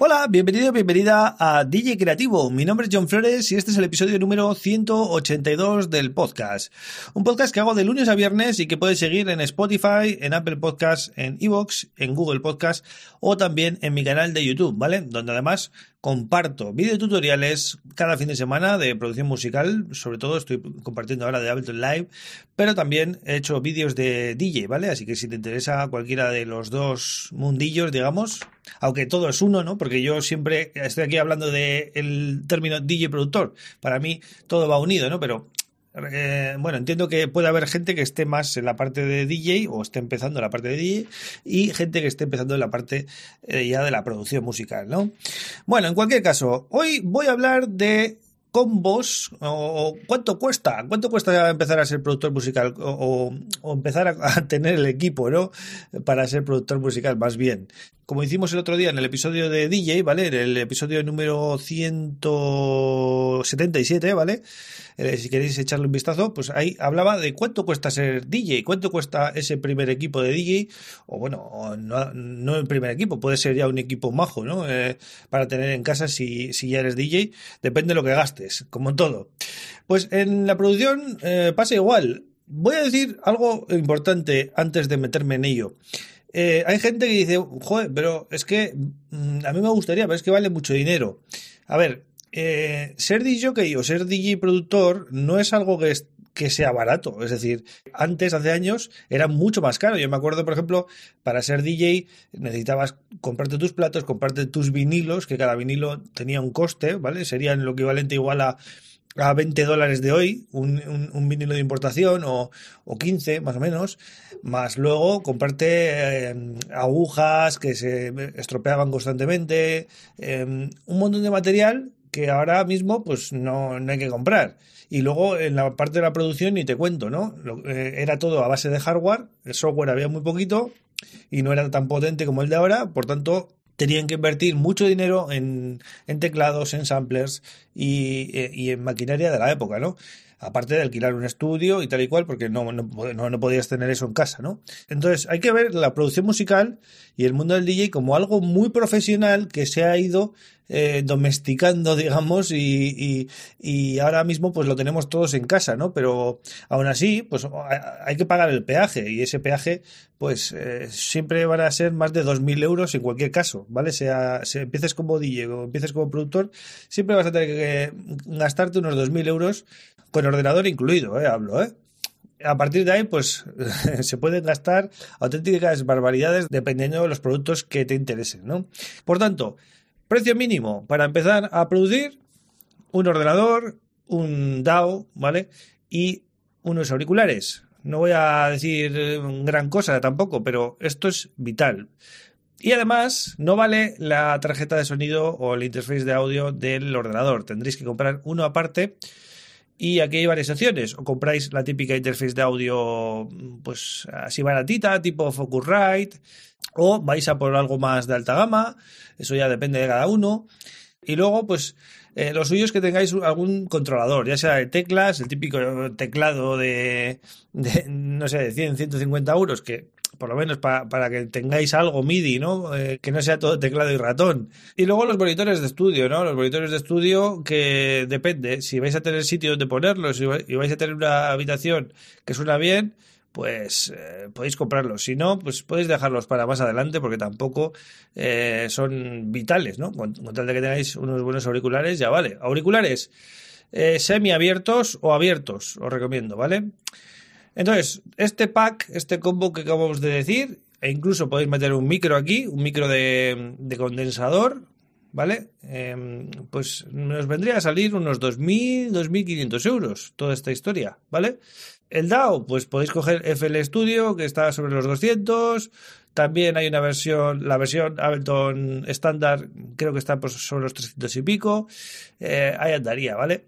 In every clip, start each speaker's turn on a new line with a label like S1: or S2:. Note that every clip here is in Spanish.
S1: Hola, bienvenido, bienvenida a DJ Creativo. Mi nombre es John Flores y este es el episodio número 182 del podcast. Un podcast que hago de lunes a viernes y que puedes seguir en Spotify, en Apple Podcasts, en Evox, en Google Podcasts o también en mi canal de YouTube, ¿vale? Donde además comparto videotutoriales cada fin de semana de producción musical, sobre todo estoy compartiendo ahora de Ableton Live, pero también he hecho vídeos de DJ, ¿vale? Así que si te interesa cualquiera de los dos mundillos, digamos, aunque todo es uno, ¿no? Yo siempre estoy aquí hablando del término DJ productor, para mí todo va unido, ¿no? Pero eh, bueno, entiendo que puede haber gente que esté más en la parte de DJ o esté empezando la parte de DJ y gente que esté empezando en la parte eh, ya de la producción musical, ¿no? Bueno, en cualquier caso, hoy voy a hablar de combos o, cuánto cuesta, cuánto cuesta empezar a ser productor musical o, empezar a, tener el equipo, ¿no? Para ser productor musical, más bien. Como hicimos el otro día en el episodio de DJ, ¿vale? En el episodio número 177, ¿vale? Eh, si queréis echarle un vistazo, pues ahí hablaba de cuánto cuesta ser DJ, cuánto cuesta ese primer equipo de DJ, o bueno, no, el primer equipo, puede ser ya un equipo majo, ¿no? Eh, para tener en casa si, si ya eres DJ, depende de lo que gastes, como en todo. Pues en la producción eh, pasa igual. Voy a decir algo importante antes de meterme en ello. Hay gente que dice, joder, pero es que mm, a mí me gustaría, pero es que vale mucho dinero. A ver, eh, ser DJ o ser DJ productor no es algo que, que sea barato. Es decir, antes, hace años, era mucho más caro. Yo me acuerdo, por ejemplo, para ser DJ necesitabas comprarte tus platos, comprarte tus vinilos, que cada vinilo tenía un coste, ¿vale? Serían lo equivalente igual a, a 20 dólares de hoy, un, un, vinilo de importación, o, o, 15 más o menos, más luego comprarte eh, agujas que se estropeaban constantemente, eh, un montón de material que ahora mismo pues no, hay que comprar. Y luego en la parte de la producción ni te cuento, ¿no? Eh, era todo a base de hardware, el software había muy poquito y no era tan potente como el de ahora, por tanto tenían que invertir mucho dinero en, en teclados, en samplers y, eh, y en maquinaria de la época, ¿no? Aparte de alquilar un estudio y tal y cual, porque no, no, no, podías tener eso en casa, ¿no? Entonces hay que ver la producción musical y el mundo del DJ como algo muy profesional que se ha ido eh, domesticando, digamos, y, y, ahora mismo pues lo tenemos todos en casa, ¿no? Pero aún así, pues hay que pagar el peaje y ese peaje pues eh, siempre van a ser más de 2.000 euros en cualquier caso, ¿vale? Sea, si empieces como DJ o empieces como productor, siempre vas a tener que gastarte unos 2.000 euros con ordenador incluido, ¿eh? Hablo, ¿eh? A partir de ahí, pues se pueden gastar auténticas barbaridades dependiendo de los productos que te interesen, ¿no? Por tanto, precio mínimo para empezar a producir un ordenador, un DAO, ¿vale? Y unos auriculares. No voy a decir gran cosa tampoco, pero esto es vital. Y además, no vale la tarjeta de sonido o el interface de audio del ordenador. Tendréis que comprar uno aparte y aquí hay varias opciones. O compráis la típica interface de audio, pues así baratita, tipo Focusrite, o vais a por algo más de alta gama. Eso ya depende de cada uno. Y luego, pues, eh, lo suyo es que tengáis algún controlador, ya sea de teclas, el típico teclado de, de no sé, de 100, 150 euros, que por lo menos para, que tengáis algo MIDI, ¿no? Eh, que no sea todo teclado y ratón. Y luego los monitores de estudio, ¿no? Los monitores de estudio que depende, si vais a tener sitio donde ponerlos y vais a tener una habitación que suena bien, pues eh, podéis comprarlos. Si no, pues podéis dejarlos para más adelante porque tampoco eh, son vitales, ¿no? Con, tal de que tengáis unos buenos auriculares, ya vale. Auriculares semi abiertos o abiertos, os recomiendo, ¿vale? Entonces, este pack, este combo que acabamos de decir, e incluso podéis meter un micro aquí, un micro de, condensador, ¿vale? Em, pues nos vendría a salir unos 2.000, 2.500 euros toda esta historia, ¿vale? El DAO, pues podéis coger FL Studio, que está sobre los 200. También hay una versión, la versión Ableton estándar, creo que está pues, sobre los 300 y pico. Eh, ahí andaría, ¿vale?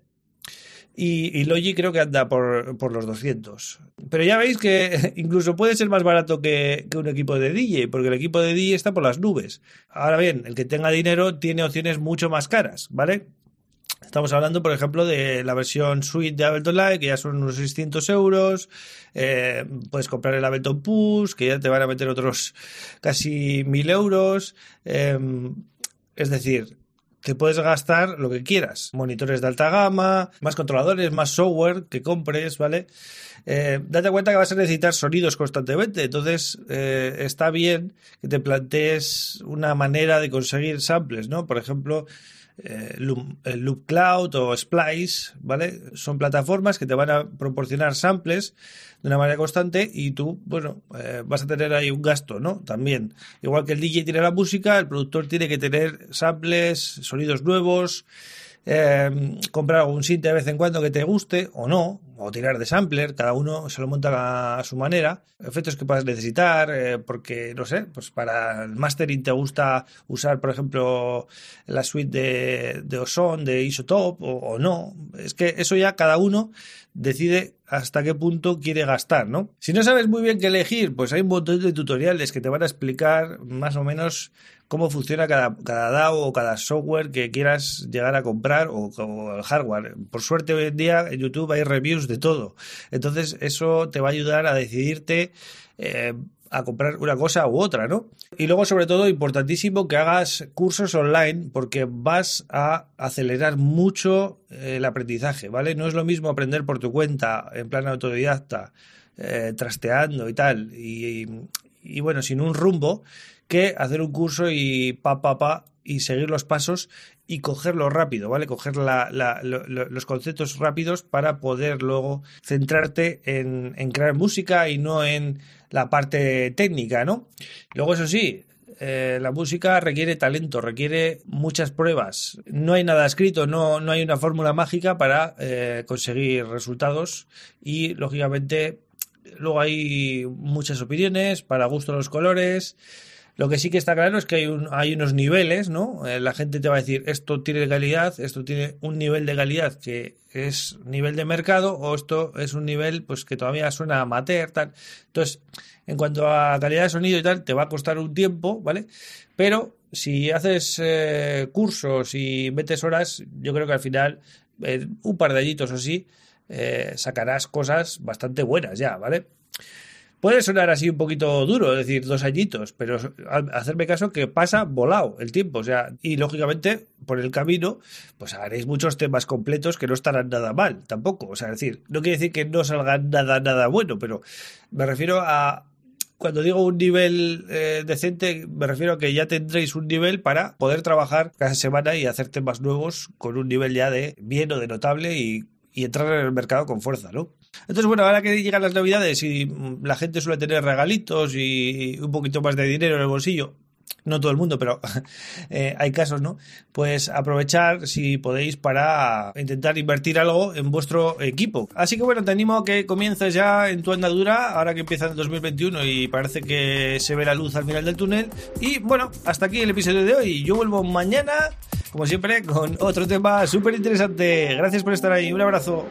S1: Y, y Logi creo que anda por, por, los 200. Pero ya veis que incluso puede ser más barato que, que, un equipo de DJ, porque el equipo de DJ está por las nubes. Ahora bien, el que tenga dinero tiene opciones mucho más caras, ¿vale? Estamos hablando, por ejemplo, de la versión Suite de Ableton Live, que ya son unos 600 euros. Eh, puedes comprar el Ableton Push, que ya te van a meter otros casi 1000 euros. Eh, es decir, te puedes gastar lo que quieras. Monitores de alta gama, más controladores, más software que compres, ¿vale? Eh, date cuenta que vas a necesitar sonidos constantemente, entonces eh, está bien que te plantees una manera de conseguir samples, ¿no? Por ejemplo, eh, Loop, Cloud o Splice, ¿vale? Son plataformas que te van a proporcionar samples de una manera constante y tú, bueno, eh, vas a tener ahí un gasto, ¿no? También. Igual que el DJ tiene la música, el productor tiene que tener samples, sonidos nuevos, eh, comprar algún synth de vez en cuando que te guste o no, o tirar de sampler, cada uno se lo monta a su manera, efectos que puedas necesitar, eh, porque no sé, pues para el mastering te gusta usar, por ejemplo, la suite de, de Ozone, de Isotop o, o no, es que eso ya cada uno decide hasta qué punto quiere gastar, ¿no? Si no sabes muy bien qué elegir, pues hay un montón de tutoriales que te van a explicar más o menos cómo funciona cada, cada DAO o cada software que quieras llegar a comprar o, o, el hardware. Por suerte hoy en día en YouTube hay reviews de todo. Entonces eso te va a ayudar a decidirte eh, a comprar una cosa u otra, ¿no? Y luego, sobre todo, importantísimo que hagas cursos online porque vas a acelerar mucho eh, el aprendizaje, ¿vale? No es lo mismo aprender por tu cuenta, en plan autodidacta, eh, trasteando y tal, y, y, y, bueno, sin un rumbo, que hacer un curso y pa, pa, pa, y seguir los pasos y cogerlo rápido, ¿vale? Coger la, la, lo, los conceptos rápidos para poder luego centrarte en, en, crear música y no en la parte técnica, ¿no? Luego, eso sí, eh, la música requiere talento, requiere muchas pruebas. No hay nada escrito, no, no hay una fórmula mágica para eh, conseguir resultados y, lógicamente, luego hay muchas opiniones, para gusto los colores. Lo que sí que está claro es que hay, un, hay unos niveles, ¿no? Eh, la gente te va a decir, esto tiene calidad, esto tiene un nivel de calidad que es nivel de mercado, o esto es un nivel pues que todavía suena amateur, tal. Entonces, en cuanto a calidad de sonido y tal, te va a costar un tiempo, ¿vale? Pero si haces eh, cursos y metes horas, yo creo que al final, eh, un par de añitos o sí, eh, sacarás cosas bastante buenas ya, ¿vale? Puede sonar así un poquito duro, es decir, dos añitos, pero hacerme caso que pasa volado el tiempo, o sea, y lógicamente por el camino, pues haréis muchos temas completos que no estarán nada mal, tampoco, o sea, es decir, no quiere decir que no salgan nada, nada bueno, pero me refiero a, cuando digo un nivel eh, decente, me refiero a que ya tendréis un nivel para poder trabajar cada semana y hacer temas nuevos con un nivel ya de bien o de notable y entrar en el mercado con fuerza, ¿no? Entonces, bueno, ahora que llegan las navidades y la gente suele tener regalitos y un poquito más de dinero en el bolsillo, no todo el mundo, pero eh, hay casos, ¿no? Pues aprovechar si podéis para intentar invertir algo en vuestro equipo. Así que bueno, te animo a que comiences ya en tu andadura, ahora que empieza el 2021 y parece que se ve la luz al final del túnel. Y bueno, hasta aquí el episodio de hoy. Yo vuelvo mañana, como siempre, con otro tema súper interesante. Gracias por estar ahí. Un abrazo.